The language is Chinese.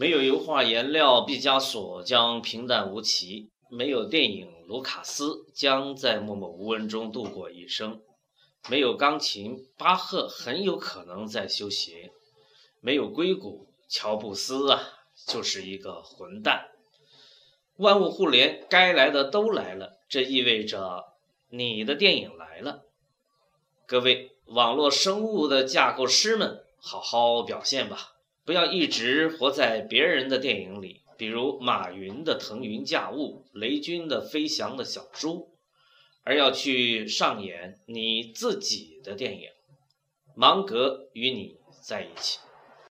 没有油画颜料，毕加索将平淡无奇；没有电影，卢卡斯将在默默无闻中度过一生；没有钢琴，巴赫很有可能在修鞋；没有硅谷，乔布斯啊，就是一个混蛋。万物互联，该来的都来了，这意味着你的电影来了。各位网络生物的架构师们，好好表现吧。不要一直活在别人的电影里，比如马云的腾云驾雾，雷军的飞翔的小猪，而要去上演你自己的电影。芒格与你在一起。